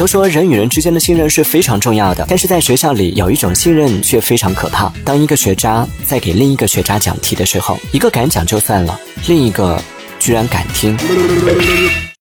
都说人与人之间的信任是非常重要的但是在学校里有一种信任却非常可怕。当一个学渣在给另一个学渣讲题的时候一个敢讲就算了另一个居然敢听。